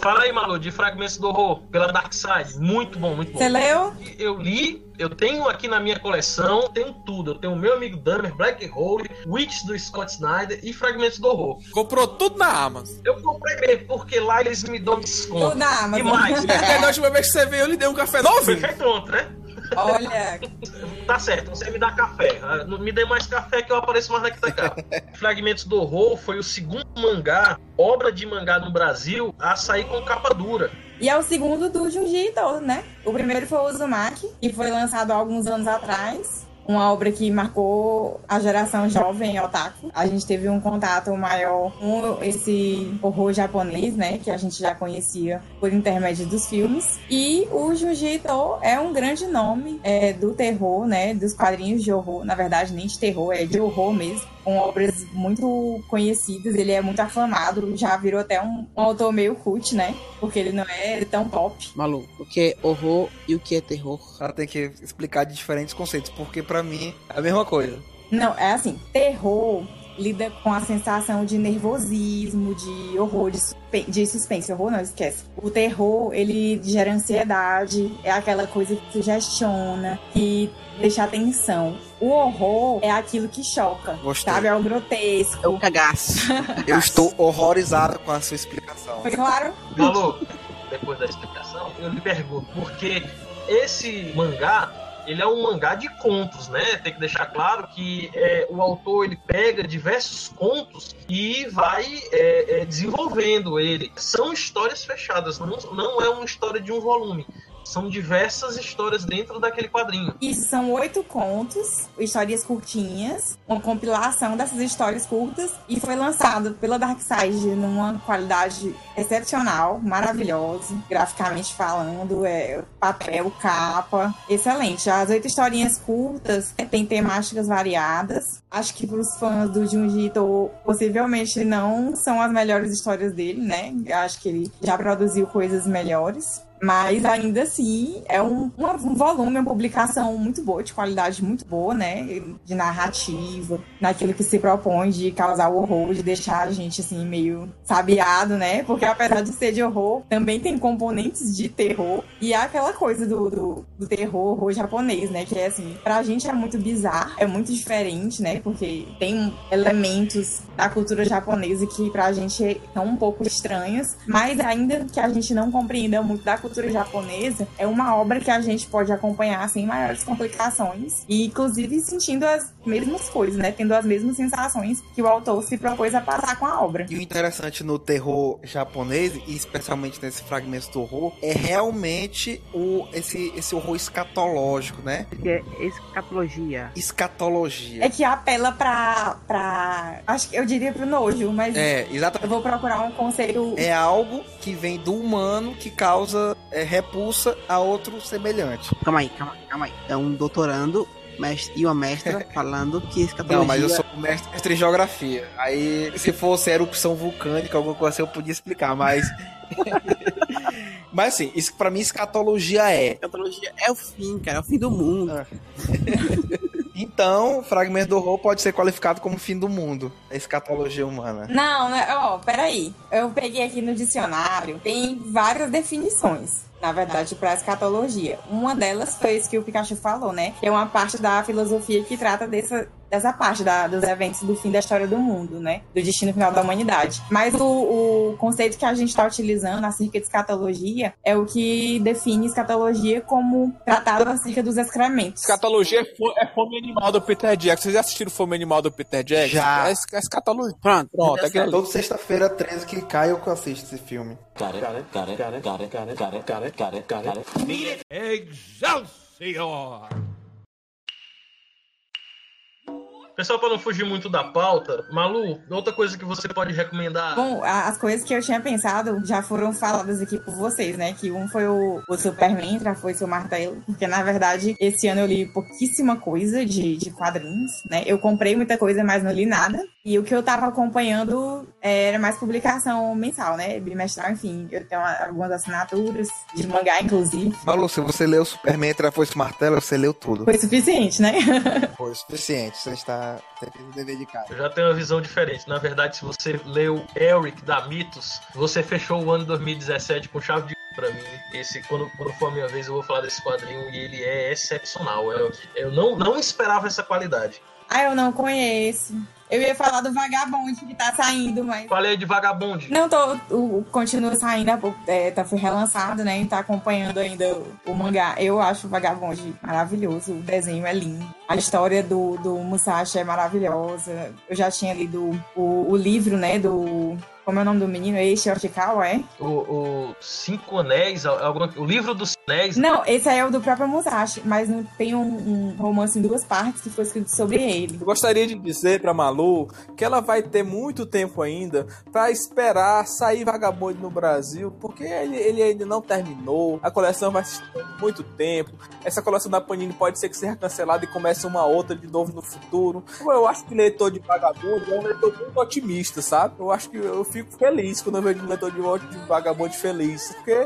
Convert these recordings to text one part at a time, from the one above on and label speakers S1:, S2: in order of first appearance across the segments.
S1: Fala aí, Malu, de Fragmentos do Horror, pela Dark Side. Muito bom, muito bom.
S2: Você leu?
S1: Eu li, eu tenho aqui na minha coleção, tenho tudo. Eu tenho o meu amigo Dahmer, Black Hole, Witch do Scott Snyder e Fragmentos do Horror.
S3: Comprou tudo na Amazon.
S1: Eu comprei mesmo, porque lá eles me dão desconto.
S2: Tudo na Amazon.
S1: E mais,
S3: É, da última vez que você veio, eu lhe dei um café
S1: foi
S3: novinho.
S1: feito ontem, né?
S2: Olha,
S1: Tá certo, você me dá café. Ah, não Me dê mais café que eu apareço mais na KTK. Fragmentos do Horror foi o segundo mangá, obra de mangá no Brasil, a sair com capa dura.
S2: E é o segundo do Junji Ito, né? O primeiro foi o Uzumaki, que foi lançado há alguns anos atrás. Uma obra que marcou a geração jovem otaku. A gente teve um contato maior com esse horror japonês, né? Que a gente já conhecia por intermédio dos filmes. E o Junji Ito é um grande nome é, do terror, né? Dos quadrinhos de horror. Na verdade, nem de terror, é de horror mesmo. Com obras muito conhecidas. Ele é muito aclamado. Já virou até um, um autor meio cult, né? Porque ele não é tão pop.
S4: Malu, o que é horror e o que é terror?
S5: Ela tem que explicar de diferentes conceitos, porque pra mim é a mesma coisa.
S2: Não, é assim, terror lida com a sensação de nervosismo, de horror, de, suspe- de suspense. Horror não, esquece. O terror, ele gera ansiedade, é aquela coisa que sugestiona, que deixa atenção. O horror é aquilo que choca,
S5: Gostei.
S2: sabe? É o grotesco.
S4: É o cagaço.
S5: Eu estou horrorizado com a sua explicação.
S2: Foi claro?
S1: Malu, depois da explicação, eu lhe pergunto, porque esse mangá, ele é um mangá de contos, né? Tem que deixar claro que é, o autor ele pega diversos contos e vai é, é, desenvolvendo ele. São histórias fechadas, não, não é uma história de um volume. São diversas histórias dentro daquele quadrinho.
S2: Isso são oito contos, histórias curtinhas, uma compilação dessas histórias curtas e foi lançado pela Darkside numa qualidade excepcional, maravilhosa, graficamente falando, é, papel, capa, excelente. As oito historinhas curtas é, têm temáticas variadas. Acho que para os fãs do Junji Ito, possivelmente não são as melhores histórias dele, né? Acho que ele já produziu coisas melhores. Mas ainda assim, é um, um volume, uma publicação muito boa, de qualidade muito boa, né? De narrativa, naquilo que se propõe de causar horror, de deixar a gente assim, meio sabiado, né? Porque apesar de ser de horror, também tem componentes de terror. E é aquela coisa do, do, do terror, horror japonês, né? Que é assim, pra gente é muito bizarro, é muito diferente, né? Porque tem elementos da cultura japonesa que pra gente são um pouco estranhos, mas ainda que a gente não compreenda muito da cultura japonesa, é uma obra que a gente pode acompanhar sem maiores complicações e inclusive sentindo as mesmas coisas, né? Tendo as mesmas sensações que o autor se propôs a passar com a obra.
S5: E o interessante no terror japonês, e especialmente nesse fragmento do horror, é realmente o, esse, esse horror escatológico, né?
S4: Que é escatologia.
S5: Escatologia.
S2: É que apela pra, pra. Acho que eu diria pro nojo, mas
S5: É,
S2: eu
S5: exatamente.
S2: vou procurar um conceito.
S5: É algo que vem do humano que causa é, repulsa a outro semelhante.
S4: Calma aí, calma, calma aí. É um doutorando mestre, e uma mestra falando que escatologia...
S5: Não, mas eu sou mestre, mestre em geografia. Aí, se fosse erupção vulcânica, alguma coisa assim, eu podia explicar, mas. mas assim, isso pra mim, escatologia é.
S4: Escatologia é o fim, cara. É o fim do mundo.
S5: Ah. Então, fragmento do horror pode ser qualificado como fim do mundo. A escatologia humana.
S2: Não? Ó, peraí. Eu peguei aqui no dicionário, tem várias definições. Na verdade, para escatologia. Uma delas foi isso que o Pikachu falou, né? Que é uma parte da filosofia que trata dessa, dessa parte da- dos eventos do fim da história do mundo, né? Do destino final da humanidade. Mas o, o conceito que a gente está utilizando acerca de escatologia é o que define escatologia como tratado acerca dos excrementos.
S3: Escatologia é, é fome animal do Peter Jackson. Vocês já assistiram Fome Animal do Peter Jackson?
S5: Já.
S3: É, é escatologia.
S4: Pronto.
S3: Pronto, ali.
S5: Toda sexta-feira 13 que cai eu que assisto esse filme.
S6: Got it, got it, got it, got it, got it, got
S1: Pessoal, para não fugir muito da pauta, Malu, outra coisa que você pode recomendar.
S2: Bom, as coisas que eu tinha pensado já foram faladas aqui por vocês, né? Que um foi o, o Superman, outra foi o seu martelo. Porque, na verdade, esse ano eu li pouquíssima coisa de, de quadrinhos, né? Eu comprei muita coisa, mas não li nada. E o que eu tava acompanhando Era mais publicação mensal, né? Bimestral, enfim. Eu tenho algumas assinaturas de mangá, inclusive.
S5: Malu, se você leu Superman Entra Foice e Martelo, você leu tudo.
S2: Foi suficiente, né?
S5: Foi suficiente. Você está tendo o dever de casa.
S1: Eu já tenho uma visão diferente. Na verdade, se você leu Eric da Mitos, você fechou o ano 2017 com chave de pra mim. Esse, quando, quando for a minha vez, eu vou falar desse quadrinho e ele é excepcional. Eu, eu não, não esperava essa qualidade.
S2: Ah, eu não conheço. Eu ia falar do Vagabond que tá saindo, mas.
S1: Falei de Vagabond.
S2: Não, tô, o, o- continua saindo, é, tá, foi relançado, né? E tá acompanhando ainda o, o mangá. Eu acho o Vagabond maravilhoso, o desenho é lindo. A história do, do Musashi é maravilhosa. Eu já tinha lido o, o livro, né? Do. Como é o nome do menino? Eishi Oshikawa, é?
S1: O, o Cinco Anéis, alguma- o livro dos Anéis.
S2: Não, esse aí é o do próprio Musashi, mas não- tem um, um romance em duas partes que foi escrito sobre ele.
S3: Eu gostaria de dizer pra Malu que ela vai ter muito tempo ainda pra esperar sair Vagabundo no Brasil, porque ele, ele ainda não terminou, a coleção vai muito tempo, essa coleção da Panini pode ser que seja cancelada e comece uma outra de novo no futuro. Eu acho que leitor de Vagabundo é um leitor muito otimista, sabe? Eu acho que eu fico feliz quando eu vejo um leitor de, de Vagabundo feliz, porque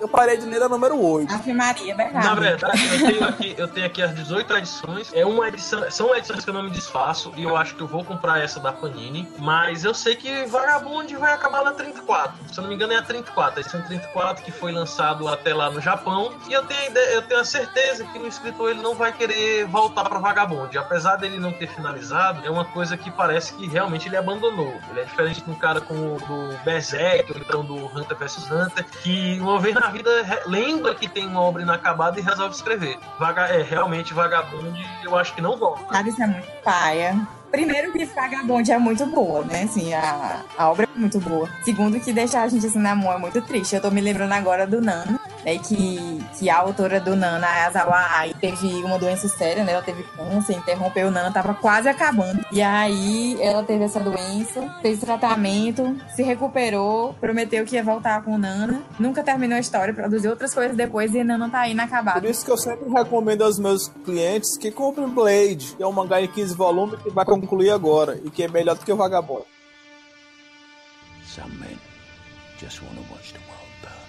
S3: eu parei de ler a número 8.
S2: Ave Maria, é verdade.
S1: Na verdade, eu tenho, aqui, eu tenho aqui as 18 edições. É uma edição, são edições que eu não me desfaço e eu acho que eu vou comprar essa da Panini. Mas eu sei que Vagabond vai acabar na 34. Se eu não me engano, é a 34. A edição 34 que foi lançado até lá no Japão. E eu tenho a, ideia, eu tenho a certeza que o escritor ele não vai querer voltar para Vagabond. Apesar dele não ter finalizado, é uma coisa que parece que realmente ele abandonou. Ele é diferente de um cara como do Berserk, ou então do Hunter vs Hunter, que uma vez na vida lembra que tem uma obra inacabada e resolve escrever. Vaga, é, realmente Vagabond, eu acho que não volta.
S2: Cara, isso é muito paia. Primeiro que Vagabond é muito boa, né? Assim, a, a obra é muito boa. Segundo que deixar a gente assim na mão é muito triste. Eu tô me lembrando agora do Nano, né? Que, que a autora do Nano, a Azawa Ai, teve uma doença séria, né? Ela teve câncer, interrompeu o Nano, tava quase acabando. E aí ela teve essa doença, fez tratamento, se recuperou, prometeu que ia voltar com o Nano. Nunca terminou a história, produziu outras coisas depois e Nano tá
S3: Por
S2: inacabado.
S3: isso que eu sempre recomendo aos meus clientes que comprem Blade, que é um mangá em 15 volumes que vai concluir agora e que é melhor do que o Vagabundo.
S7: Some men just want to watch the world burn.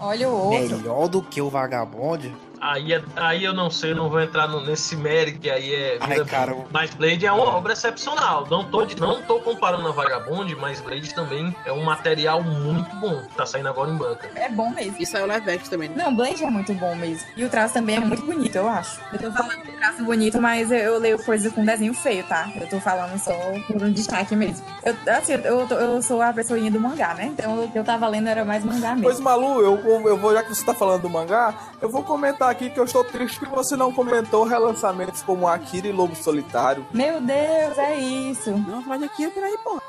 S2: Olha o outro.
S5: Melhor do que o Vagabond?
S1: Aí, é- aí eu não sei, eu não vou entrar no- nesse mérito que aí é.
S5: Ai, cara, eu-
S1: Mas Blade é uma obra excepcional. Não tô, não tô comparando a Vagabond, mas Blade também é um material muito bom. Tá saindo agora em banca.
S2: É bom mesmo.
S4: Isso é o live action também?
S2: Não, Blade é muito bom mesmo. E o traço também é muito bonito, eu acho. Eu tô falando de traço bonito, mas eu, eu leio coisa com desenho feio, tá? Eu tô falando só por um destaque mesmo. Eu, assim, eu, tô- eu sou a pessoinha do mangá, né? Então o que eu tava lendo era mais mangá mesmo.
S3: Pois, Malu, eu, eu vou, já que você tá falando do mangá, eu vou comentar aqui que eu estou triste que você não comentou relançamentos como Akira e Lobo Solitário.
S2: Meu Deus, é isso.
S4: Não, fala aqui, peraí, pô.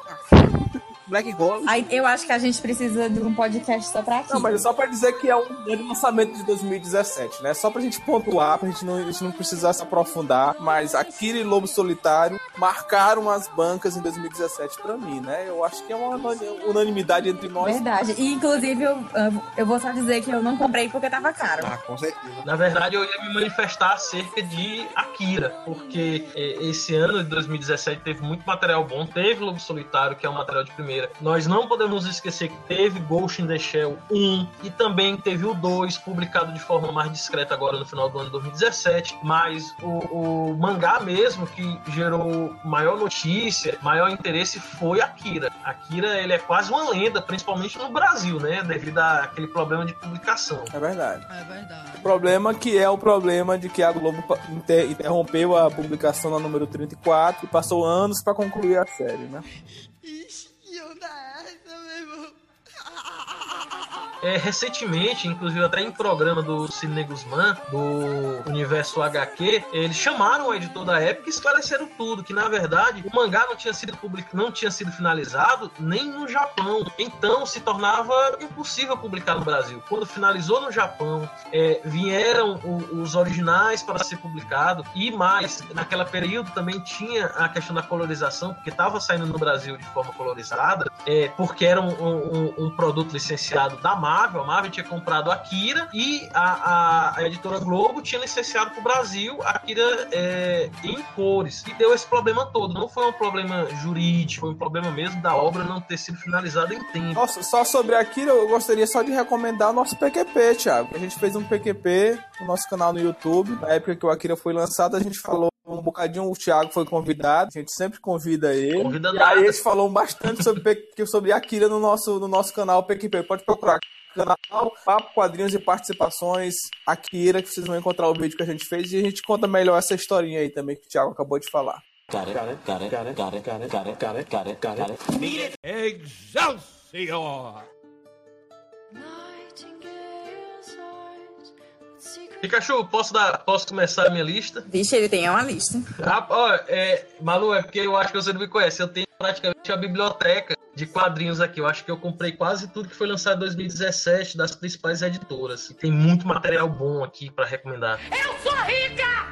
S4: Black Hole.
S2: Aí, eu acho que a gente precisa de um podcast só pra aqui.
S3: Não, mas é só pra dizer que é um grande lançamento de 2017, né? Só pra gente pontuar, pra gente não, a gente não precisar se aprofundar. Mas Akira e Lobo Solitário marcaram as bancas em 2017 pra mim, né? Eu acho que é uma unanimidade entre nós.
S2: Verdade. E, inclusive, eu, eu vou só dizer que eu não comprei porque tava caro.
S5: Ah, com certeza.
S1: Na verdade, eu ia me manifestar acerca de Akira, porque eh, esse ano de 2017 teve muito material bom. Teve Lobo Solitário, que é um material de primeira. Nós não podemos esquecer que teve Ghost in the Shell 1 e também teve o 2, publicado de forma mais discreta agora no final do ano de 2017. Mas o, o mangá mesmo que gerou maior notícia, maior interesse foi Akira. Akira ele é quase uma lenda, principalmente no Brasil, né? Devido àquele problema de publicação.
S3: É verdade.
S4: É verdade.
S3: O problema que é o problema de que a Globo inter- interrompeu a publicação na número 34 e passou anos pra concluir a série, né?
S1: É, recentemente, inclusive até em programa do Cine Guzman, do Universo HQ, eles chamaram o editor da época e esclareceram tudo, que na verdade o mangá não tinha sido public... não tinha sido finalizado nem no Japão. Então se tornava impossível publicar no Brasil. Quando finalizou no Japão, é, vieram o- os originais para ser publicado e mais, naquela período também tinha a questão da colorização, porque estava saindo no Brasil de forma colorizada, é, porque era um, um- um produto licenciado da marca Marvel. A Marvel tinha comprado a Akira e a, a, a editora Globo tinha licenciado para o Brasil a Akira é, em cores. E deu esse problema todo. Não foi um problema jurídico, foi um problema mesmo da obra não ter sido finalizada em tempo.
S3: Nossa, só sobre a Akira, eu gostaria só de recomendar o nosso PQP, Thiago. A gente fez um PQP no nosso canal no YouTube. Na época que o Akira foi lançado, a gente falou um bocadinho, o Thiago foi convidado, a gente sempre convida ele.
S1: Convida
S3: e aí eles falaram bastante sobre, sobre Akira no nosso, no nosso canal PQP. Pode procurar canal Papo, Quadrinhos e Participações. Akira, que vocês vão encontrar o vídeo que a gente fez e a gente conta melhor essa historinha aí também que o Thiago acabou de falar.
S1: Pikachu, posso, dar, posso começar a minha lista?
S2: Vixe, ele tem uma lista.
S1: Ah, ó, é, Malu, é porque eu acho que você não me conhece. Eu tenho praticamente a biblioteca de quadrinhos aqui. Eu acho que eu comprei quase tudo que foi lançado em 2017 das principais editoras. E tem muito material bom aqui para recomendar.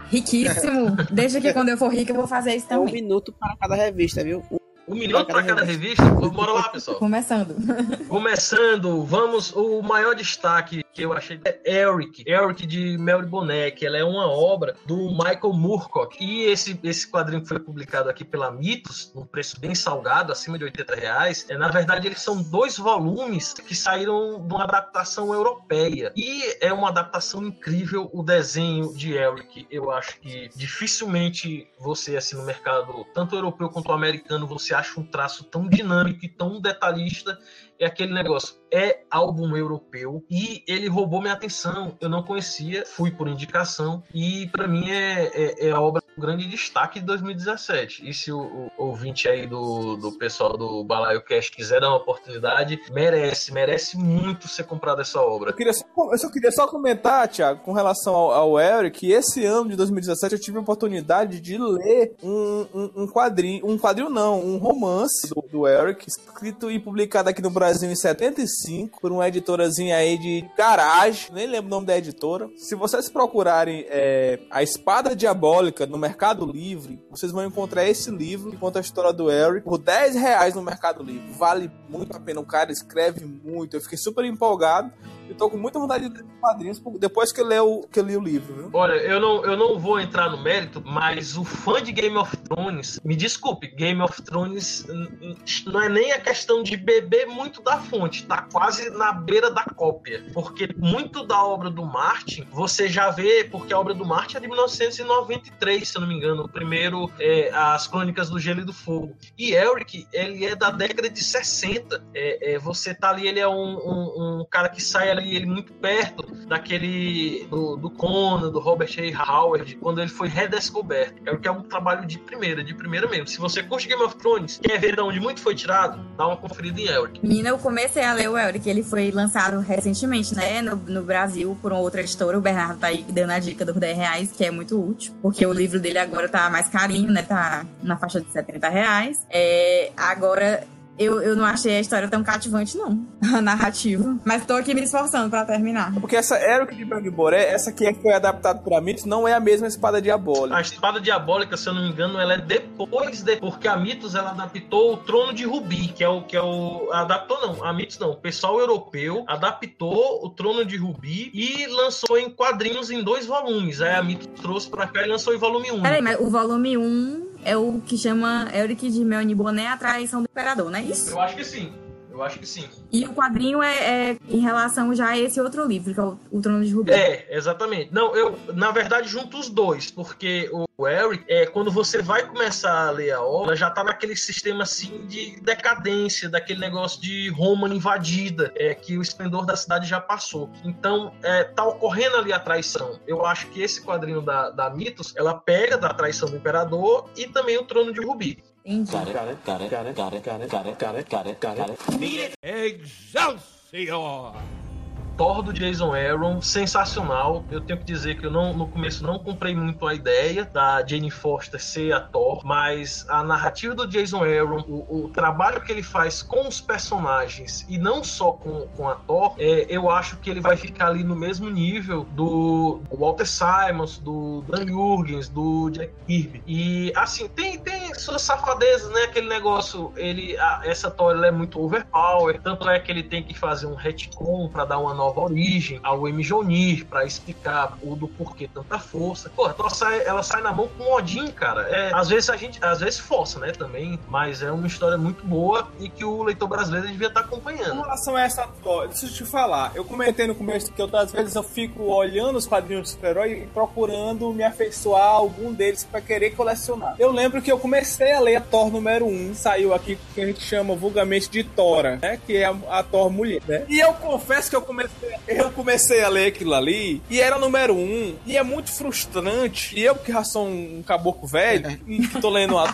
S2: Riquíssimo. Deixa que quando eu for rica eu vou fazer isso
S4: É um
S2: também.
S4: minuto para cada revista, viu? Um-
S1: Um minuto para cada revista? Bora lá, pessoal.
S2: Começando.
S1: Começando, vamos, o maior destaque que eu achei é Eric, Eric de Mary Boneck. Ela é uma obra do Michael Moorcock. E esse, esse quadrinho que foi publicado aqui pela Mitos, num preço bem salgado, acima de 80 reais, é, na verdade eles são dois volumes que saíram de uma adaptação europeia. E é uma adaptação incrível o desenho de Eric. Eu acho que dificilmente você, assim, no mercado, tanto europeu quanto americano, você acha um traço tão dinâmico e tão detalhista é aquele negócio. É álbum europeu e ele roubou minha atenção. Eu não conhecia, fui por indicação e para mim é, é, é a obra com grande destaque de 2017. E se o, o ouvinte aí do, do pessoal do Balaio Cast quiser dar uma oportunidade, merece, merece muito ser comprado essa obra.
S3: Eu, queria só, eu só queria só comentar, Thiago, com relação ao, ao Eric, que esse ano de 2017 eu tive a oportunidade de ler um, um, um quadrinho, um quadrinho não, um romance do, do Eric, escrito e publicado aqui no Brasil em 75 por uma editorazinha aí de garagem, nem lembro o nome da editora. Se vocês procurarem é, A Espada Diabólica no Mercado Livre, vocês vão encontrar esse livro que conta a história do Eric por 10 reais no Mercado Livre. Vale muito a pena, o cara escreve muito, eu fiquei super empolgado. Eu tô com muita vontade de ler quadrinhos depois que eu, o, que eu li o livro, viu?
S1: Olha, eu não, eu não vou entrar no mérito, mas o fã de Game of Thrones, me desculpe, Game of Thrones não é nem a questão de beber muito da fonte, tá quase na beira da cópia. Porque muito da obra do Martin, você já vê, porque a obra do Martin é de 1993, se eu não me engano, o primeiro, é, As Crônicas do Gelo e do Fogo. E Eric, ele é da década de 60. É, é, você tá ali, ele é um, um, um cara que sai ali, ele muito perto daquele do, do Conan, do Robert A. Howard, quando ele foi redescoberto. É o que é um trabalho de primeira, de primeira mesmo. Se você curte Game of Thrones, quer ver de onde muito foi tirado, dá uma conferida em Eric.
S2: Menina, eu comecei a ler o Elric, ele foi lançado recentemente, né, no, no Brasil, por uma outra editora. O Bernardo tá aí dando a dica dos 10 reais, que é muito útil, porque o livro dele agora tá mais carinho, né, tá na faixa de 70 reais. É, agora, eu, eu não achei a história tão cativante, não, a narrativa. Mas tô aqui me esforçando pra terminar.
S3: Porque essa Eric de Bragboré, essa aqui é que foi adaptada pra Mitos, não é a mesma espada diabólica.
S1: A espada diabólica, se eu não me engano, ela é depois de porque a Mitos ela adaptou o Trono de Rubi, que é o que é o adaptou não, a Mitos não, o pessoal europeu adaptou o Trono de Rubi e lançou em quadrinhos em dois volumes. Aí a Mitos trouxe pra cá e lançou em volume 1.
S2: Peraí, mas o volume 1 é o que chama Elric de Melni Boné, a traição do imperador, não é isso?
S1: Eu acho que sim. Eu acho que sim.
S2: E o quadrinho é, é em relação já a esse outro livro, que é o, o Trono de Rubi.
S1: É, exatamente. Não, eu, na verdade, junto os dois, porque o Eric, é, quando você vai começar a ler a obra, já tá naquele sistema assim de decadência, daquele negócio de Roma invadida, é, que o esplendor da cidade já passou. Então, é, tá ocorrendo ali a traição. Eu acho que esse quadrinho da, da Mitos, ela pega da traição do imperador e também o trono de Rubi.
S2: Entendi.
S6: Got it, got it, got it, got it, got it, got it, got it, got it. Meet it!
S7: Excelsior!
S1: Thor do Jason Aaron, sensacional. Eu tenho que dizer que eu não, no começo não comprei muito a ideia da Jane Foster ser a Thor, mas a narrativa do Jason Aaron, o, o trabalho que ele faz com os personagens e não só com, com a Thor, é, eu acho que ele vai ficar ali no mesmo nível do Walter Simons, do Dan Jurgens, do Jack Kirby. E assim, tem, tem suas safadezas, né? Aquele negócio, ele, a, essa Thor é muito overpower, tanto é que ele tem que fazer um retcon para dar uma nova origem ao M. Jonir, para explicar o do porquê tanta força. Pô, a Thor sai, ela sai na mão com Odin, cara. É, às vezes a gente, às vezes força, né, também, mas é uma história muito boa e que o leitor brasileiro devia estar
S3: Com
S1: acompanhando.
S3: relação a essa Thor, deixa eu te falar. Eu comentei no começo que eu, às vezes eu fico olhando os quadrinhos de super-herói e procurando me afeiçoar a algum deles pra querer colecionar. Eu lembro que eu comecei a ler a Thor número 1, saiu aqui que a gente chama vulgarmente de Tora, né? Que é a, a Thor mulher, né? E eu confesso que eu comecei, eu comecei a ler aquilo ali e era número 1. E é muito frustrante. E eu que já sou um caboclo velho, e que tô lendo a,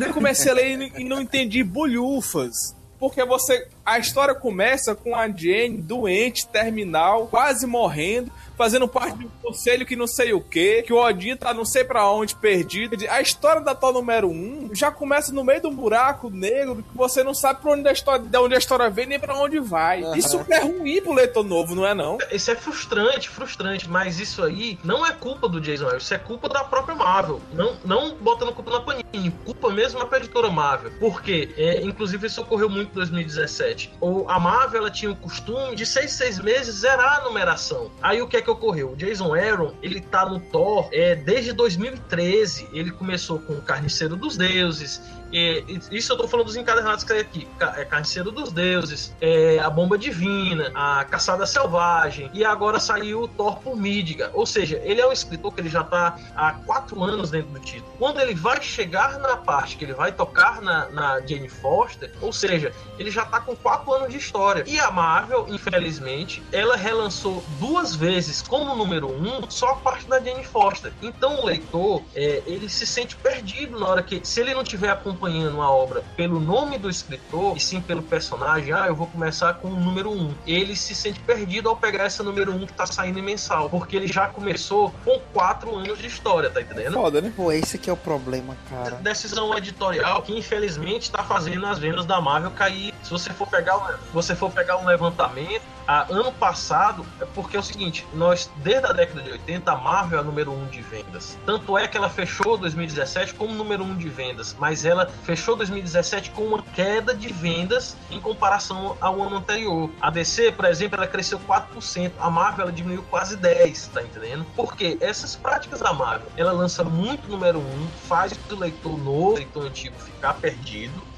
S3: eu comecei a ler e não- e não entendi bolhufas. Porque você. A história começa com a Jane doente, terminal, quase morrendo, fazendo parte de um conselho que não sei o que, que o Odin tá não sei pra onde, perdido. A história da Thor número 1 já começa no meio de um buraco negro que você não sabe pra onde a história, de onde a história vem nem pra onde vai. Isso é ruim pro leitor novo, não é não?
S1: Isso é frustrante, frustrante, mas isso aí não é culpa do Jason Aaron, isso é culpa da própria Marvel. Não, não botando culpa na Panini, culpa mesmo na editora Marvel. Porque, é, inclusive, isso ocorreu muito em 2017. Ou a Marvel ela tinha o costume de seis, seis meses zerar a numeração. Aí o que é que ocorreu? O Jason Aaron, ele tá no Thor é, desde 2013. Ele começou com o Carniceiro dos Deuses. Isso eu tô falando dos encadernados que tem aqui. É Carniceiro dos Deuses, é, a Bomba Divina, a Caçada Selvagem. E agora saiu o Thor por Midgar. Ou seja, ele é um escritor que ele já tá há quatro anos dentro do título. Quando ele vai chegar na parte que ele vai tocar na, na Jane Foster, ou seja, ele já tá com quatro anos de história. E a Marvel, infelizmente, ela relançou duas vezes como número um só a parte da Jane Foster. Então o leitor, é, ele se sente perdido na hora que, se ele não estiver acompanhando a obra pelo nome do escritor e sim pelo personagem, ah, eu vou começar com o número um. Ele se sente perdido ao pegar essa número um que tá saindo mensal, porque ele já começou com quatro anos de história, tá entendendo?
S3: Foda, né?
S5: Pô, esse que é o problema, cara.
S1: decisão editorial que infelizmente está fazendo as vendas da Marvel cair. Se você for pegar, você for pegar um levantamento, a, ano passado é porque é o seguinte, nós desde a década de 80 a Marvel é a número um de vendas. Tanto é que ela fechou 2017 como número um de vendas, mas ela fechou 2017 com uma queda de vendas em comparação ao ano anterior. A DC, por exemplo, ela cresceu 4%, a Marvel ela diminuiu quase 10, tá entendendo? Porque essas práticas da Marvel, ela lança muito número um, faz o leitor novo, leitor antigo ficar perdido.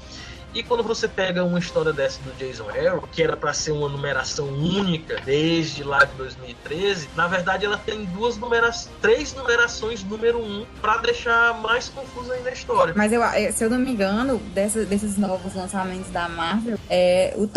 S1: E quando você pega uma história dessa do Jason Aaron, que era para ser uma numeração única desde lá de 2013, na verdade ela tem duas numerações, três numerações número um para deixar mais confusa ainda a história.
S2: Mas eu, eh, se eu não me engano, dessa- desses novos lançamentos da Marvel, é, o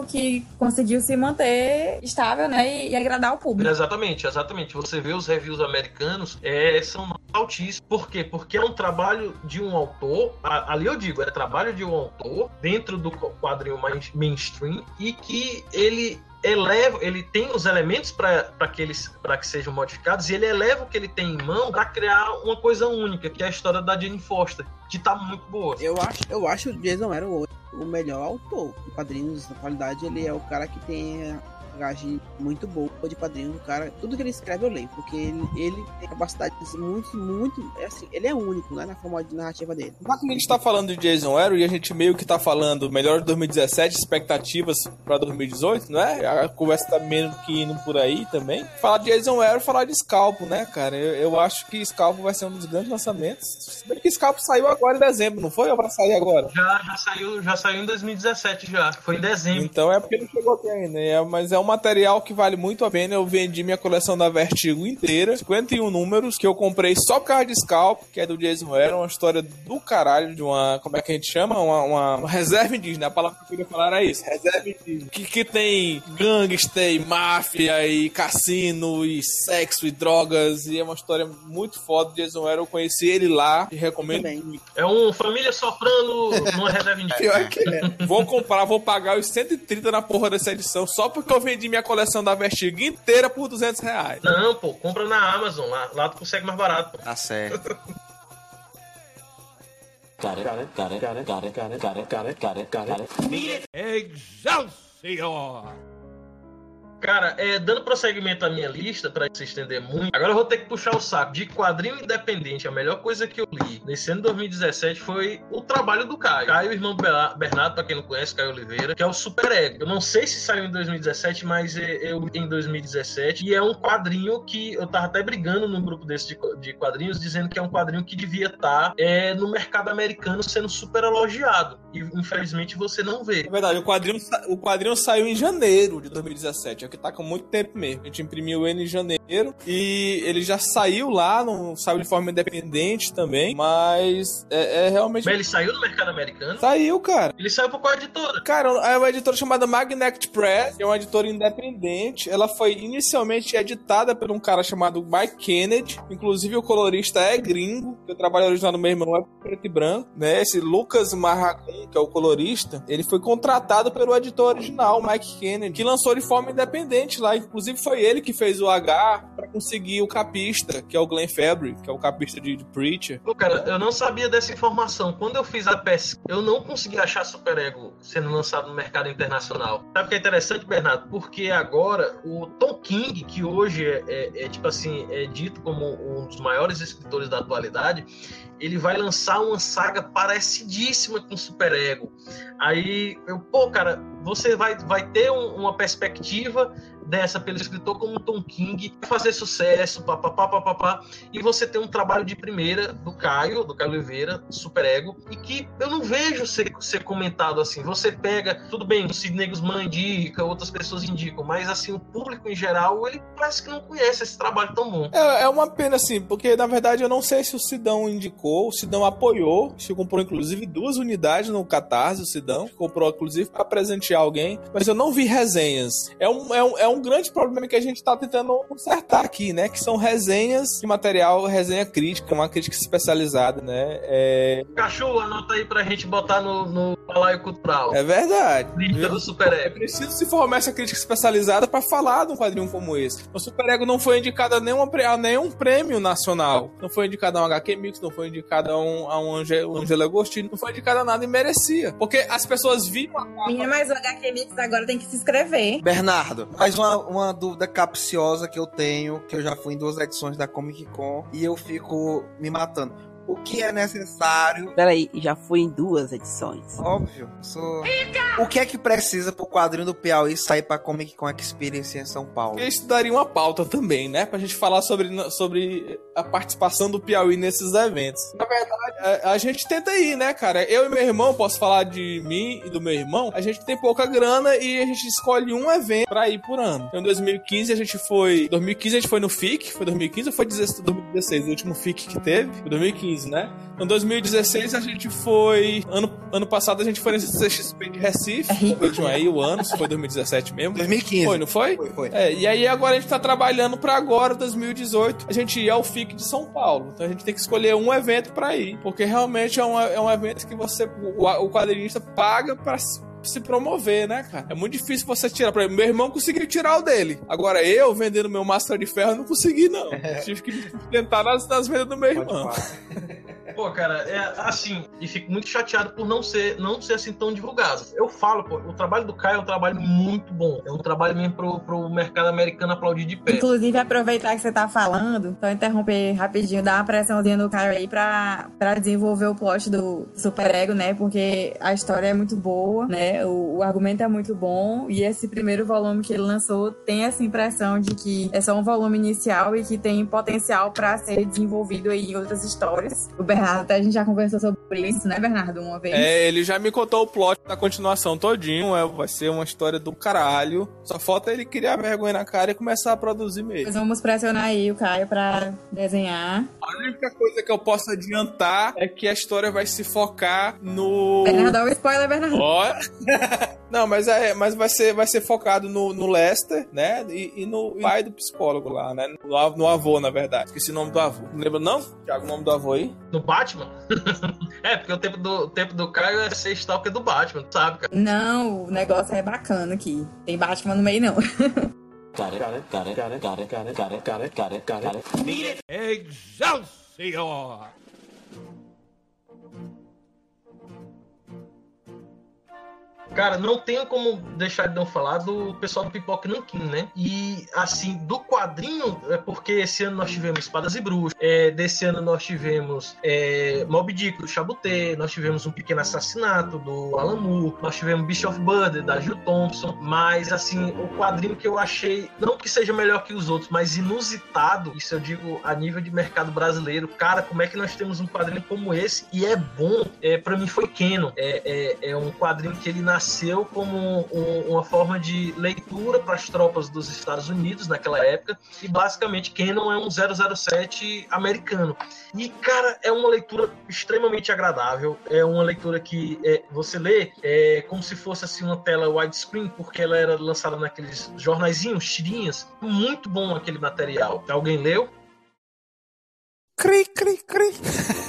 S2: o que conseguiu se manter estável, né? E, e agradar o público.
S1: Exatamente, exatamente. Você vê os reviews americanos, é, são altíssimos. Por quê? Porque é um trabalho de um autor, a- ali eu digo, é trabalho de um autor dentro do quadrinho mais mainstream e que ele eleva, ele tem os elementos para que eles para que sejam modificados e ele eleva o que ele tem em mão para criar uma coisa única, que é a história da Jane Foster, que tá muito boa.
S4: Eu acho, eu acho o Jason era o, o melhor autor de quadrinhos. Na qualidade, ele é o cara que tem bagagem muito boa de quadrinhos. O cara, tudo que ele escreve eu leio, porque ele, ele tem capacidades muito, muito. É assim, ele é único, né? Na forma de narrativa dele.
S3: Já que a gente tá falando de Jason Aaron e a gente meio que tá falando melhor de 2017, expectativas pra 2018, não é? A conversa tá meio que indo por aí também. Falar de Jason Aaron, falar de Scalpo, né, cara? Eu, eu acho que Scalpo vai ser um dos grandes lançamentos. Se bem que Scalpo saiu agora em dezembro, não foi? Ou vai sair agora?
S1: Já, já saiu, já saiu em 2017 já. Foi em dezembro.
S3: Então é porque não chegou aqui ainda. É, mas é um material que vale muito a pena. Eu vendi minha coleção da Vertigo inteira, 51 números, que eu comprei só por causa de Scalp, que é do Jason Aaron, uma história do caralho, de uma. Como é que a gente chama? Uma, uma, uma reserva indígena. A palavra que eu queria falar era isso: reserva indígena. Que, que tem gangster, e máfia, e cassino, e sexo, e drogas. E é uma história muito foda. Jason Aaron, eu conheci ele lá e recomendo muito.
S1: É um família soprando numa reserva indígena.
S3: Pior que é. Vou comprar, vou pagar os 130 na porra dessa edição só porque eu vendi vendi minha coleção da Vestiga inteira por 200 reais.
S1: Não, pô, compra na Amazon, lá, lá tu consegue mais barato. Pô.
S5: Tá certo.
S7: Excelsior!
S1: Cara, é, dando prosseguimento à minha lista, pra se estender muito, agora eu vou ter que puxar o saco. De quadrinho independente, a melhor coisa que eu li nesse ano de 2017 foi o trabalho do Caio. Caio, irmão Bernardo, pra quem não conhece, Caio Oliveira, que é o Super Ego. Eu não sei se saiu em 2017, mas é, eu em 2017. E é um quadrinho que eu tava até brigando num grupo desse de, de quadrinhos, dizendo que é um quadrinho que devia estar é, no mercado americano sendo super elogiado. E infelizmente você não vê.
S3: É verdade, o quadrinho, o quadrinho saiu em janeiro de 2017, é o que tá com muito tempo mesmo. A gente imprimiu ele em janeiro e ele já saiu lá, não saiu de forma independente também, mas é, é realmente.
S1: Mas ele saiu no mercado americano.
S3: Saiu, cara.
S1: Ele saiu por qual editora?
S3: Cara, é uma editora chamada Magnet Press, que é uma editora independente. Ela foi inicialmente editada por um cara chamado Mike Kennedy. Inclusive, o colorista é gringo, que o trabalho original do meu irmão é preto e branco, né? Esse Lucas Marracon, que é o colorista, ele foi contratado pelo editor original, Mike Kennedy, que lançou de forma independente lá. Inclusive, foi ele que fez o H pra conseguir o capista, que é o Glenn Fabry, que é o capista de, de Preacher.
S1: Pô, cara, eu não sabia dessa informação. Quando eu fiz a pesquisa, eu não consegui achar Super Ego sendo lançado no mercado internacional. Sabe o que é interessante, Bernardo? Porque agora o Tom King, que hoje é, é- é, tipo assim, é dito como um dos maiores escritores da atualidade, ele vai lançar uma saga parecidíssima com Super Ego. Aí, eu, pô, cara, você vai, vai ter um- uma perspectiva dessa pelo escritor como Tom King, fazer sucesso, papapá, papapá, e você tem um trabalho de primeira do Caio, do Caio Oliveira, Super Ego, e que eu não vejo ser, ser comentado assim. Você pega, tudo bem, o Sidney Guzmán indica, outras pessoas indicam, mas assim, o público em geral, ele parece que não conhece esse trabalho tão bom.
S3: É, é uma pena, assim, porque na verdade eu não sei se o Sidão indicou, o Sidão apoiou, se comprou inclusive duas unidades no Catarse, o Sidão, comprou inclusive pra presentear alguém, mas eu não vi resenhas. É um, é um, é um grande problema que a gente tá tentando consertar aqui, né? Que são resenhas de material, resenha crítica, uma crítica especializada, né? É,
S1: Cachorro, anota aí pra gente botar no, no balaio cultural.
S3: é verdade.
S1: Lista do Super
S3: É preciso se formar essa crítica especializada pra falar de um quadrinho como esse. O Super Ego não foi indicado a, nenhuma, a nenhum prêmio nacional. Não foi indicado a um HQ Mix, não foi indicado a um, a um Ange- um Angelo Agostini, não foi indicado a nada e merecia. Porque as pessoas viram a
S2: Menina, mas o HQ Mix agora tem que se inscrever.
S5: Bernardo, mais uma, uma dúvida capciosa que eu tenho, que eu já fui em duas edições da Comic Con e eu fico me matando. O que é necessário?
S4: Peraí, já fui em duas edições.
S5: Óbvio, sou... O que é que precisa pro quadrinho do Piauí sair pra Comic Con Experience em São Paulo?
S3: Isso daria uma pauta também, né? Pra gente falar sobre, sobre a participação do Piauí nesses eventos. Na verdade, a, a gente tenta ir, né, cara? Eu e meu irmão, posso falar de mim e do meu irmão, a gente tem pouca grana e a gente escolhe um evento pra ir por ano. Então, em 2015 a gente foi. 2015 a gente foi no FIC, foi 2015 ou foi 16, 2016? O último FIC que teve? Foi 2015, né? Então, 2016 a gente foi. Ano, ano passado a gente foi nesse CXP de Recife. Foi de aí o ano, se foi 2017 mesmo.
S5: 2015.
S3: Foi, não foi?
S5: Foi, foi.
S3: É, e aí agora a gente tá trabalhando pra agora, 2018, a gente ir ao FIC de São Paulo. Então a gente tem que escolher um evento pra ir. Porque realmente é um, é um evento que você, o, o quadrinista paga pra se promover, né, cara? É muito difícil você tirar. Por exemplo, meu irmão conseguiu tirar o dele. Agora eu, vendendo meu máscara de ferro, não consegui, não. Tive que me sustentar nas, nas vendas do meu irmão.
S1: Pô, cara, é assim, e fico muito chateado por não ser, não ser assim tão divulgado. Eu falo, pô, o trabalho do Caio é um trabalho muito bom. É um trabalho mesmo pro, pro mercado americano aplaudir de pé.
S2: Inclusive, aproveitar que você tá falando, então interromper rapidinho, dar uma pressãozinha no Caio aí pra, pra desenvolver o plot do Super Ego, né? Porque a história é muito boa, né? O, o argumento é muito bom. E esse primeiro volume que ele lançou tem essa impressão de que é só um volume inicial e que tem potencial pra ser desenvolvido aí em outras histórias. O Bernardo, até a gente já conversou sobre isso, né, Bernardo? Uma vez.
S3: É, ele já me contou o plot da continuação todinho. É, vai ser uma história do caralho. Só falta ele criar vergonha na cara e começar a produzir mesmo.
S2: Nós vamos pressionar aí o Caio pra desenhar.
S3: A única coisa que eu posso adiantar é que a história vai se focar no.
S2: Bernardo, dá um spoiler, Bernardo.
S3: Ó, Não, mas é, mas vai ser, vai ser focado no, no Lester, né? E, e no pai do psicólogo lá, né? No, no avô, na verdade. Esqueci o nome do avô. Não lembra não? Tiago, o nome do avô aí?
S1: No Batman? é, porque o tempo do, o tempo do Caio é ser stalker do Batman, sabe, cara?
S2: Não, o negócio é bacana aqui. Tem Batman no meio, não.
S6: Got
S1: Cara, não tenho como deixar de não falar do pessoal do Pipoca Nankin, né? E, assim, do quadrinho, é porque esse ano nós tivemos Espadas e Bruxas, é, desse ano nós tivemos é, Mob Dick, do Chabutê, nós tivemos Um Pequeno Assassinato, do Alan Moore, nós tivemos Beast of Burden, da Jill Thompson, mas, assim, o quadrinho que eu achei, não que seja melhor que os outros, mas inusitado, isso eu digo a nível de mercado brasileiro, cara, como é que nós temos um quadrinho como esse e é bom, é, para mim foi Canon, é, é, é um quadrinho que ele nasceu como um- uma forma de leitura para as tropas dos Estados Unidos naquela época e basicamente Canon é um 007 americano. E cara é uma leitura extremamente agradável é uma leitura que é, você lê é, como se fosse assim uma tela widescreen porque ela era lançada naqueles jornaizinhos tirinhas muito bom aquele material. Alguém leu
S3: Cri, cri, cri.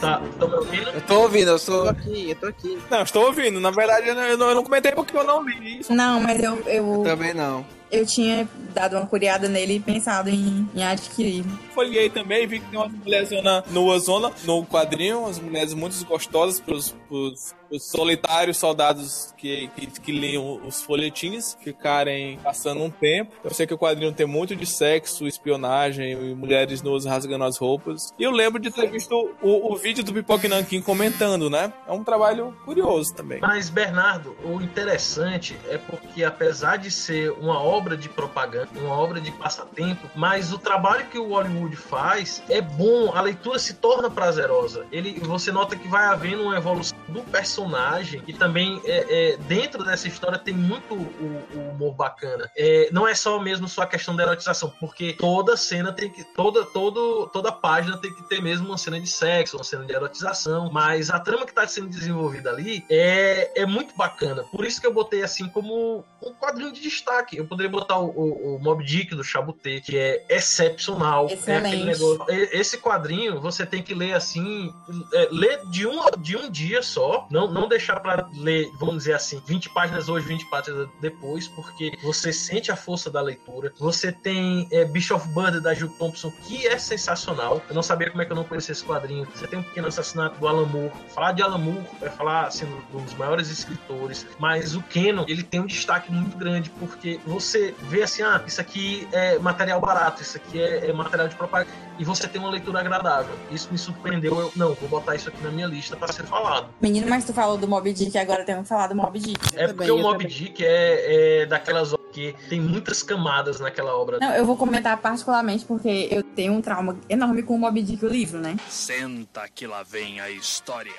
S1: tá estão me ouvindo
S5: Eu tô ouvindo, eu
S4: Eu
S5: sou.
S4: tô aqui, eu tô aqui.
S3: Não, estou ouvindo. Na verdade, eu não, eu não- eu não comentei porque eu não li isso.
S2: Não, mas eu, eu,
S5: Também não.
S2: Eu tinha dado uma curiada nele e pensado em, em adquirir.
S3: Folhei também, vi que tem umas mulheres zona, nua zona no quadrinho, umas mulheres muito gostosas pros, pros, pros solitários soldados que, que, que liam os folhetins ficarem passando um tempo. Eu sei que o quadrinho tem muito de sexo, espionagem e mulheres nuas rasgando as roupas. E eu lembro de ter visto o, o vídeo do Pipoque Nankin comentando, né? É um trabalho curioso também.
S1: Mas, Bernardo, o interessante é porque, apesar de ser uma obra de propaganda, uma obra de passatempo, mas o trabalho que o Hollywood faz é bom, a leitura se torna prazerosa. Ele, você nota que vai havendo uma evolução do personagem e também é, é, dentro dessa história tem muito o, o humor bacana. É, não é só mesmo só a questão da erotização, porque toda cena tem que. Toda, todo, toda página tem que ter mesmo uma cena de sexo, uma cena de erotização, mas a trama que está sendo desenvolvida ali é, é muito bacana. Por isso que eu botei assim como um quadrinho de destaque. Eu poderia botar o, o, o Mob Dick do Chabutê, que é excepcional. Aquele
S2: Excelente.
S1: negócio- Esse quadrinho você tem que ler assim, é, ler de um, de um dia só, não, não deixar para ler, vamos dizer assim, 20 páginas hoje, 20 páginas depois, porque você sente a força da leitura. Você tem é, Bishop Burden da Jill Thompson, que é sensacional. Eu não sabia como é que eu não conhecia esse quadrinho. Você tem um pequeno assassinato do Alan Moore. Falar de Alan Moore é falar assim, um dos maiores escritores, mas o Kenon, ele tem um destaque muito grande, porque você vê assim, ah, isso aqui é material barato, isso aqui é, é material de propaganda, e você tem uma leitura agradável. Isso me surpreendeu. Eu, não, vou botar isso aqui na minha lista para ser falado.
S2: Menino, mas tu falou do Mob Dick, agora temos que falar do Mob Dick.
S1: É
S4: também,
S1: porque o Mob
S4: também.
S1: Dick é, é daquelas obras que tem muitas camadas naquela obra.
S2: Não, eu vou comentar particularmente porque eu tenho um trauma enorme com o Mob Dick, o livro, né?
S7: Senta que lá vem a história.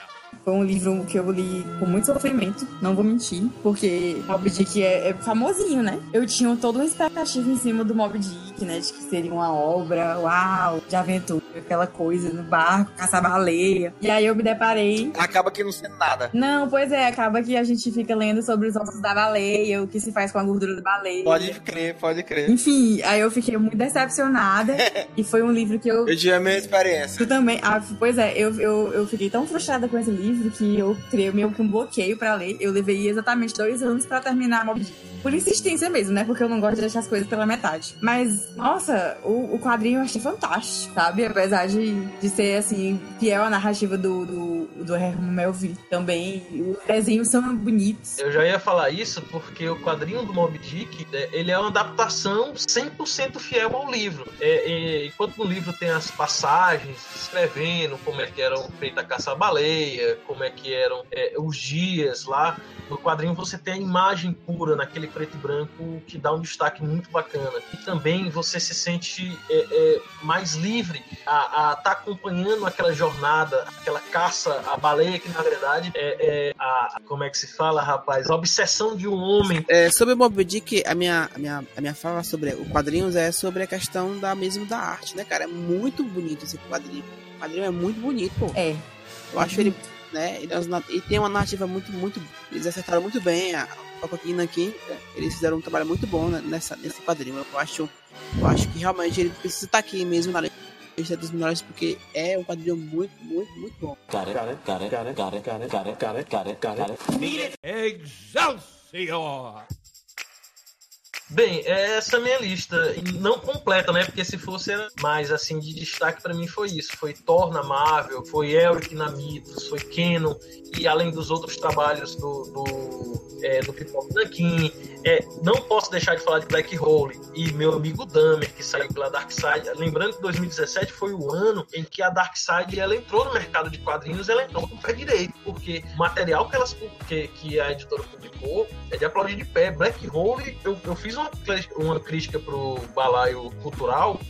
S2: Foi um livro que eu li com muito sofrimento, não vou mentir, porque Mob Dick é, é famosinho, né? Eu tinha toda uma expectativa em cima do Mob Dick, né? De que seria uma obra, uau, de aventura, aquela coisa no barco, caçar baleia. E aí eu me deparei.
S5: Acaba que não sendo nada.
S2: Não, pois é, acaba que a gente fica lendo sobre os ossos da baleia, o que se faz com a gordura da baleia.
S5: Pode crer, pode crer.
S2: Enfim, aí eu fiquei muito decepcionada. e foi um livro que eu
S5: Eu tive a mesma experiência.
S2: Tu também. Ah, pois é, eu, eu, eu fiquei tão frustrada com esse livro que eu criei meio que um bloqueio pra ler. Eu levei exatamente dois anos pra terminar Mob Dick. Por insistência mesmo, né? Porque eu não gosto de deixar as coisas pela metade. Mas, nossa, o, o quadrinho eu achei fantástico, sabe? Apesar de, de ser, assim, fiel à narrativa do, do, do Herman Melville também. Os desenhos são bonitos.
S1: Eu já ia falar isso porque o quadrinho do Mob Dick, é, ele é uma adaptação 100% fiel ao livro. É, é, enquanto no livro tem as passagens descrevendo como é que eram feita a caça-baleia, como é que eram é, os dias lá, no quadrinho você tem a imagem pura naquele preto e branco que dá um destaque muito bacana. E também você se sente é, é, mais livre a estar acompanhando aquela jornada, aquela caça à baleia que na verdade é, é a como é que se fala, rapaz, a obsessão de um homem.
S4: É, sobre o Mob Dick, a minha, a, minha, a minha fala sobre o quadrinhos é sobre a questão da mesmo da arte, né, cara? É muito bonito esse quadrinho. O quadrinho é muito bonito, pô.
S2: É.
S4: Eu acho ele, né? Ele, é tem uma narrativa muito, muito. Eles acertaram muito bem a, Shokugeki Nankin, eles fizeram um trabalho muito bom né, nessa, nesse quadrinho. Eu acho, eu acho que realmente ele precisa estar aqui mesmo na lista dos melhores, porque é um quadrinho muito, muito, muito bom.
S6: Got it, got it, got it, got it, got it, got it,
S1: Bem, é essa minha lista. Não completa, né? Porque se fosse mais assim de destaque pra mim foi isso. Foi Thor na Marvel, foi Elric na Mitos, foi Canon, e além dos outros trabalhos do, do, é, do Pipoca Nankin. É, não posso deixar de falar de Black Hole e meu amigo Dahmer, que saiu pela Dark Side. Lembrando que 2017 foi o ano em que a Dark Side ela entrou no mercado de quadrinhos, ela entrou com o pé direito, porque o material que, elas, que, que a editora publicou é de aplaudir de pé. Black Hole, eu, eu fiz uma, uma crítica pro balaio cultural.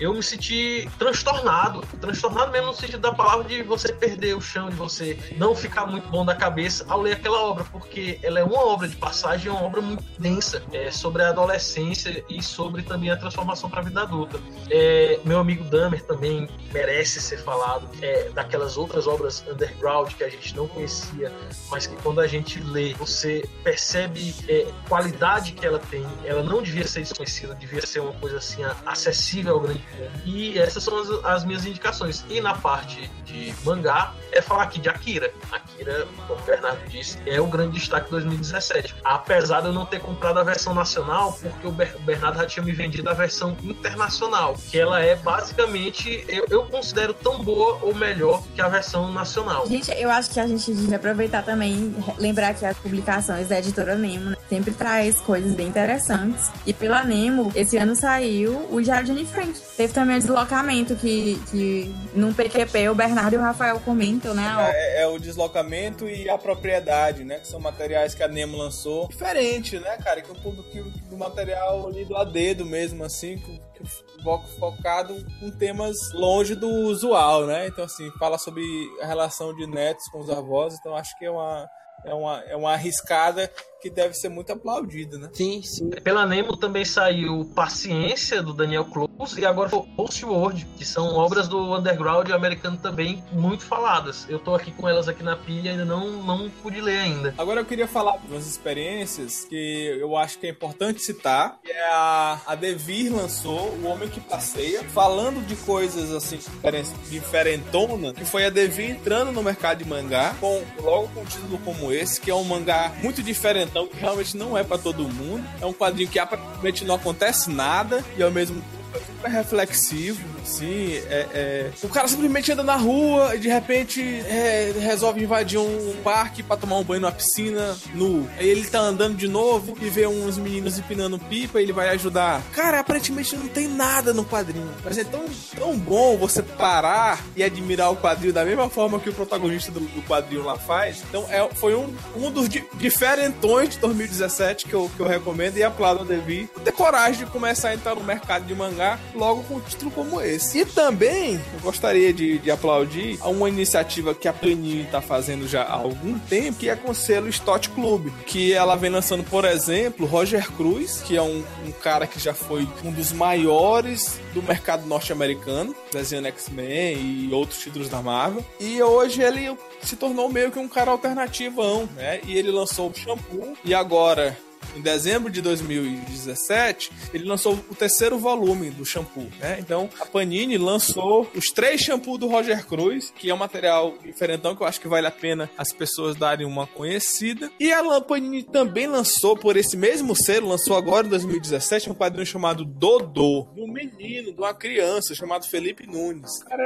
S1: Eu me senti transtornado, transtornado mesmo no sentido da palavra de você perder o chão, de você não ficar muito bom da cabeça ao ler aquela obra, porque ela é uma obra de passagem, é uma obra muito densa é, sobre a adolescência e sobre também a transformação para a vida adulta. É, meu amigo Dahmer também merece ser falado é, daquelas outras obras underground que a gente não conhecia, mas que quando a gente lê, você percebe é, qualidade que ela tem. Ela não devia ser desconhecida, devia ser uma coisa assim acessível ao grande. E essas são as, as minhas indicações. E na parte de mangá, é falar aqui de Akira. Akira, como o Bernardo disse, é o grande destaque de 2017. Apesar de eu não ter comprado a versão nacional, porque o Ber- Bernardo já tinha me vendido a versão internacional, que ela é basicamente, eu, eu considero tão boa ou melhor que a versão nacional.
S2: Gente, eu acho que a gente devia aproveitar também, lembrar que as publicações da editora Nemo né, sempre traz coisas bem interessantes. E pela Nemo, esse ano saiu o Jardim Frente. Teve também o deslocamento que, que no PQP o Bernardo e o Rafael comentam, né?
S3: É, é o deslocamento e a propriedade, né? Que são materiais que a Nemo lançou. Diferente, né, cara? Que pouco que, do material lido a dedo mesmo, assim, que, que fo- focado com temas longe do usual, né? Então, assim, fala sobre a relação de netos com os avós, então acho que é uma, é uma, é uma arriscada que deve ser muito aplaudida, né?
S4: Sim, sim.
S1: Pela Nemo também saiu Paciência, do Daniel Close, e agora foi Postword, que são obras do underground americano também muito faladas. Eu tô aqui com elas aqui na pilha e ainda não, não pude ler ainda.
S3: Agora eu queria falar de umas experiências que eu acho que é importante citar. Que é a, a Devir lançou O Homem que Passeia, falando de coisas assim diferen- diferentona, que foi a Devir entrando no mercado de mangá, com logo com um título como esse, que é um mangá muito diferentão, que realmente não é pra todo mundo. É um quadrinho que aparentemente não acontece nada e ao mesmo tempo é super reflexivo, assim, é, é- o cara simplesmente anda na rua e de repente é, resolve invadir um parque pra tomar um banho numa piscina nu. Aí ele tá andando de novo e vê uns meninos empinando pipa e ele vai ajudar. Cara, aparentemente não tem nada no quadrinho, mas é tão, tão bom você parar e admirar o quadrinho da mesma forma que o protagonista do, do quadrinho lá faz. Então é, foi um, um dos di- diferentões de 2017 que eu, que eu recomendo e aplaudo a Devi ter coragem de começar a entrar no mercado de mangá logo com um título como esse. E também eu gostaria de, de aplaudir a uma iniciativa que a Panini está fazendo já há algum tempo, que é com o selo Stott Club, que ela vem lançando, por exemplo, Roger Cruz, que é um, um cara que já foi um dos maiores do mercado norte-americano, desenhando X-Men e outros títulos da Marvel. E hoje ele se tornou meio que um cara alternativão, né? E ele lançou o shampoo e agora em dezembro de 2017, ele lançou o terceiro volume do shampoo, né? Então, a Panini lançou os três shampoos do Roger Cruz, que é um material diferentão que eu acho que vale a pena as pessoas darem uma conhecida. E a Panini também lançou, por esse mesmo selo, lançou agora em 2017, um quadrinho chamado Dodô, de um menino, de uma criança, chamado Felipe Nunes. Cara,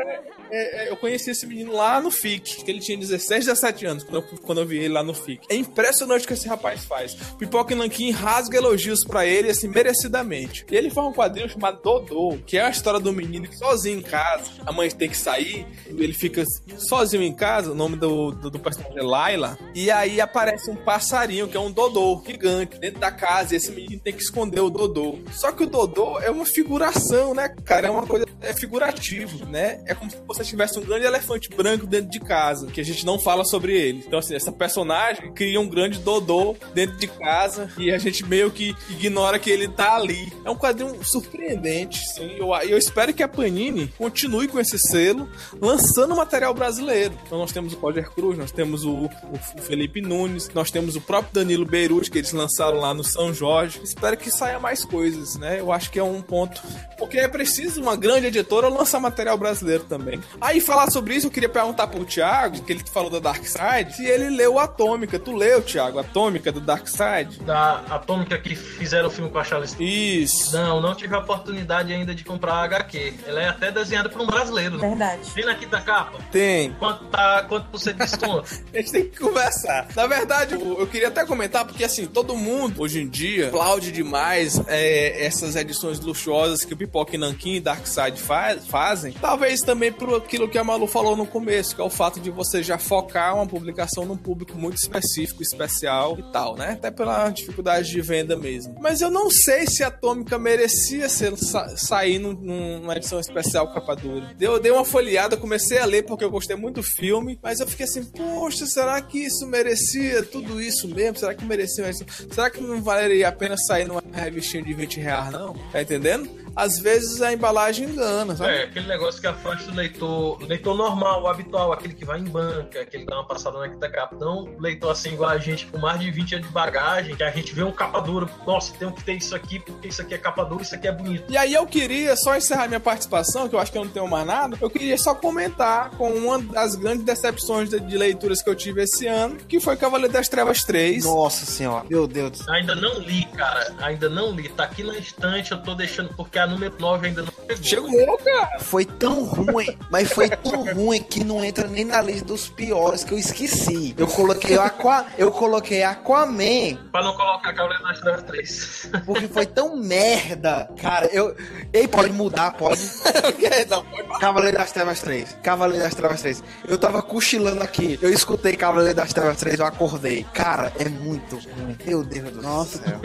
S3: é- é- eu conheci esse menino lá no FIC, que ele tinha 16, 17 anos, quando eu, quando eu vi ele lá no FIC. É impressionante o que esse rapaz faz. Pipoca e Nankin rasga elogios pra ele, assim, merecidamente. E ele faz um quadrinho chamado Dodô, que é a história do menino que sozinho em casa, a mãe tem que sair, ele fica sozinho em casa, o nome do, do, do personagem é Laila, e aí aparece um passarinho, que é um Dodô, gigante, dentro da casa, e esse menino tem que esconder o Dodô. Só que o Dodô é uma figuração, né, cara? É uma coisa, é figurativo, né? É como se você tivesse um grande elefante branco dentro de casa, que a gente não fala sobre ele. Então, assim, essa personagem cria um grande Dodô dentro de casa, e e a gente meio que ignora que ele tá ali. É um quadrinho surpreendente, sim. Eu, eu espero que a Panini continue com esse selo, lançando material brasileiro. Então nós temos o Roger Cruz, nós temos o, o Felipe Nunes, nós temos o próprio Danilo Beirute, que eles lançaram lá no São Jorge. Espero que saia mais coisas, né? Eu acho que é um ponto. Porque é preciso uma grande editora lançar material brasileiro também. Aí, falar sobre isso, eu queria perguntar pro Thiago, que ele falou da Dark Side, se ele leu Atômica. Tu leu, Thiago, Atômica do Dark Side?
S1: Da Atômica que fizeram o filme com a Charlize
S3: Isso.
S1: Não, não tive a oportunidade ainda de comprar a HQ. Ela é até desenhada por um brasileiro. né?
S2: Verdade.
S1: Tem na quinta capa?
S3: Tem.
S1: Quanto, tá, quanto por cento de desconto?
S3: A gente tem que conversar. Na verdade, eu, eu queria até comentar, porque assim, todo mundo hoje em dia aplaude demais é, essas edições luxuosas que o Pipoca e Nankin e Darkseid faz, fazem. Talvez também por aquilo que a Malu falou no começo, que é o fato de você já focar uma publicação num público muito específico, especial e tal, né? Até pela dificuldade de venda mesmo. Mas eu não sei se a Atômica merecia ser, sa sair num- numa edição especial capa dura. Eu dei uma folheada, comecei a ler porque eu gostei muito do filme, mas eu fiquei assim, poxa, será que isso merecia tudo isso mesmo? Será que merecia isso? Será que não valeria a pena sair numa revistinha de 20 reais, não? Tá entendendo? Às vezes a embalagem engana, sabe?
S1: É, aquele negócio que afasta o leitor, o leitor normal, o habitual, aquele que vai em banca, aquele que dá uma passada na quinta capa. Não leitor assim igual a gente, com mais de 20 anos de bagagem, que a gente vê um capa dura, nossa, tem que ter isso aqui, porque isso aqui é capa dura, isso aqui é bonito.
S3: E aí eu queria só encerrar minha participação, que eu acho que eu não tenho mais nada. Eu queria só comentar com uma das grandes decepções de, de leituras que eu tive esse ano, que foi Cavaleiro das Trevas 3.
S5: Nossa senhora, meu Deus do céu.
S1: Ainda não li, cara, ainda não li. Tá aqui na estante, eu tô deixando, porque a número 9 ainda não chegou.
S3: Chegou, cara.
S5: Foi tão ruim, mas foi tão ruim que não entra nem na lista dos piores que eu esqueci. Eu coloquei Aqua, eu coloquei Aquaman
S1: Pra não colocar Cavaleiro das Trevas 3.
S5: porque foi tão merda. Cara, eu Ei, pode mudar, pode.
S3: não, pode
S5: Cavaleiro das Trevas 3. Cavaleiro das Trevas 3. Eu tava cochilando aqui. Eu escutei Cavaleiro das Trevas 3, eu acordei. Cara, é muito ruim. Meu Deus do
S4: Nossa.
S5: céu.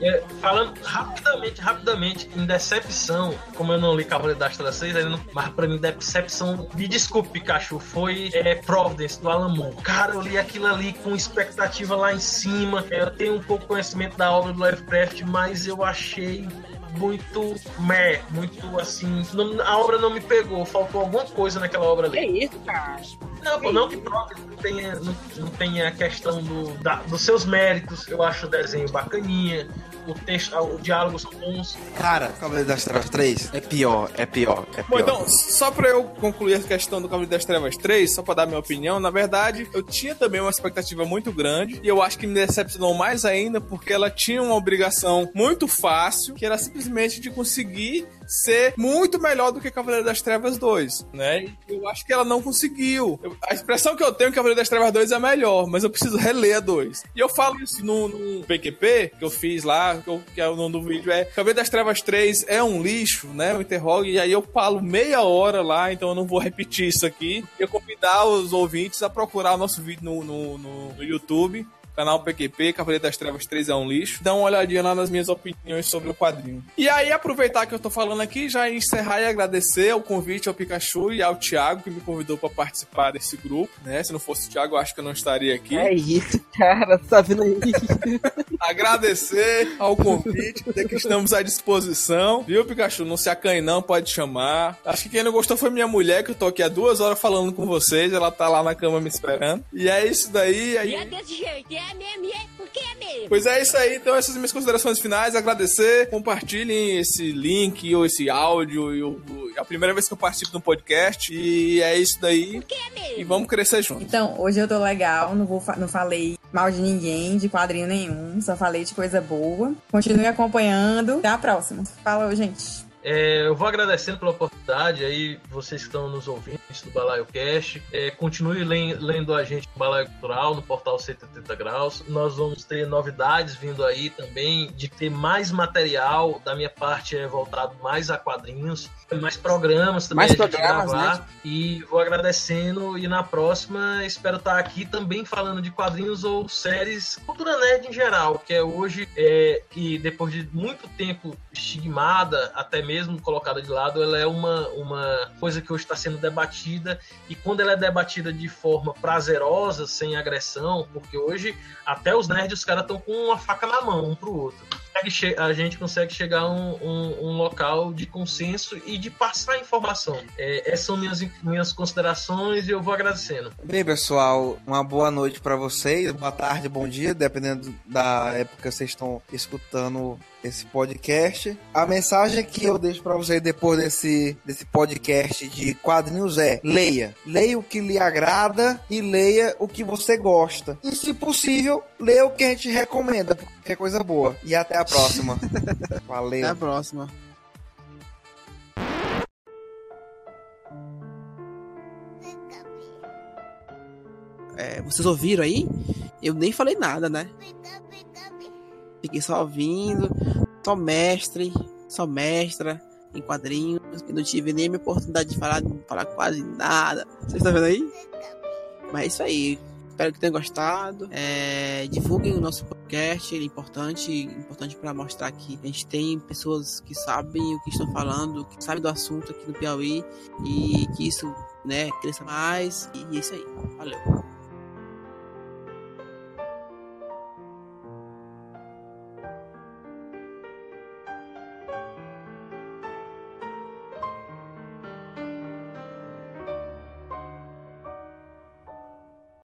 S1: É, falando rapidamente, rapidamente, em decepção, como eu não li Cavaleiro das Trevas 6, ainda não, mas pra mim, decepção, me desculpe, Pikachu, foi é, Providence, do Alan Moore. Cara, eu li aquilo ali com expectativa lá em cima. É, Eu tenho um pouco conhecimento da obra do Lovecraft, mas eu achei muito meh, muito assim. não- a obra não me pegou, faltou alguma coisa naquela obra ali.
S4: Que isso, cara?
S1: Não, não que não tenha, não, não tenha a questão do, da- dos seus méritos. Eu acho o desenho bacaninha, o texto, o diálogo são bons.
S5: Cara, Cavaleiro das Trevas 3 é pior, é pior, é pior.
S3: Bom, então, só pra eu concluir a questão do Cavaleiro das Trevas 3, só pra dar minha opinião, na verdade, eu tinha também uma expectativa muito grande, e eu acho que me decepcionou mais ainda, porque ela tinha uma obrigação muito fácil, que era simplesmente de conseguir ser muito melhor do que Cavaleiro das Trevas 2, né? Eu acho que ela não conseguiu. Eu- a expressão que eu tenho Cavaleiro das Trevas 2 é melhor, mas eu preciso reler a 2. E eu falo isso no, no PQP, que eu fiz lá, que, eu- que é o nome do vídeo, é Cavaleiro das Trevas 3 é um lixo, né? Eu interrogo, e aí eu falo meia hora lá, então eu não vou repetir isso aqui. Eu convidar os ouvintes a procurar o nosso vídeo no, no, no- no YouTube. Canal PQP, Cavaleiro das Trevas 3 é um lixo. Dá uma olhadinha lá nas minhas opiniões sobre o quadrinho. E aí, aproveitar que eu tô falando aqui, já encerrar e agradecer o convite ao Pikachu e ao Thiago, que me convidou para participar desse grupo, né? Se não fosse o Thiago, eu acho que eu não estaria aqui.
S4: É isso, cara. Tá vendo aí?
S3: Agradecer ao convite, dizer que estamos à disposição. Viu, Pikachu? Não se acanhe não, pode chamar. Acho que quem não gostou foi minha mulher, que eu tô aqui há duas horas falando com vocês. Ela tá lá na cama me esperando. E é isso daí. Aí...
S8: E é desse jeito, é mesmo, é porque é mesmo.
S3: Pois é isso aí, então essas são minhas considerações finais, agradecer, compartilhem esse link ou esse áudio, e o- é a primeira vez que eu participo de um podcast, e é isso daí,
S8: Porque é mesmo.
S3: e vamos crescer juntos.
S2: Então, hoje eu tô legal, não, vou, não falei mal de ninguém, de quadrinho nenhum, só falei de coisa boa. Continue acompanhando. Até a próxima. Falou, gente.
S1: É, eu vou agradecendo pela oportunidade aí, vocês que estão nos ouvindo do Balaio Cast. É, continue len- lendo a gente no Balaio Cultural, no portal 180 Graus. Nós vamos ter novidades vindo aí também, de ter mais material. Da minha parte é voltado mais a quadrinhos, mais programas também
S4: Mais
S1: a gente
S4: programas,
S1: gravar. E vou agradecendo. E na próxima espero estar aqui também falando de quadrinhos ou séries cultura nerd em geral, que é hoje é, que depois de muito tempo estigmada, até mesmo colocada de lado, ela é uma, uma coisa que hoje está sendo debatida e quando ela é debatida de forma prazerosa, sem agressão, porque hoje até os nerds os caras estão com uma faca na mão um pro outro. A gente consegue chegar a um, um, um local de consenso e de passar informação. É, essas são minhas, minhas considerações e eu vou agradecendo.
S5: Bem, pessoal, uma boa noite para vocês, boa tarde, bom dia, dependendo da época que vocês estão escutando esse podcast. A mensagem que eu deixo para vocês depois desse, desse podcast de quadrinhos é: leia. Leia o que lhe agrada e leia o que você gosta. E, se possível, leia o que a gente recomenda, porque é coisa boa. E até a próxima. Valeu.
S4: Até a próxima. É, vocês ouviram aí? Eu nem falei nada, né? Fiquei só ouvindo, só mestre, só mestra em quadrinhos. Eu não tive nem a oportunidade de falar, de falar quase nada. Vocês estão vendo aí? Mas é isso aí. Espero que tenham gostado. É, divulguem o nosso podcast, ele é importante, importante para mostrar que a gente tem pessoas que sabem o que estão falando, que sabem do assunto aqui no Piauí e que isso, né, cresça mais. E é isso aí. Valeu.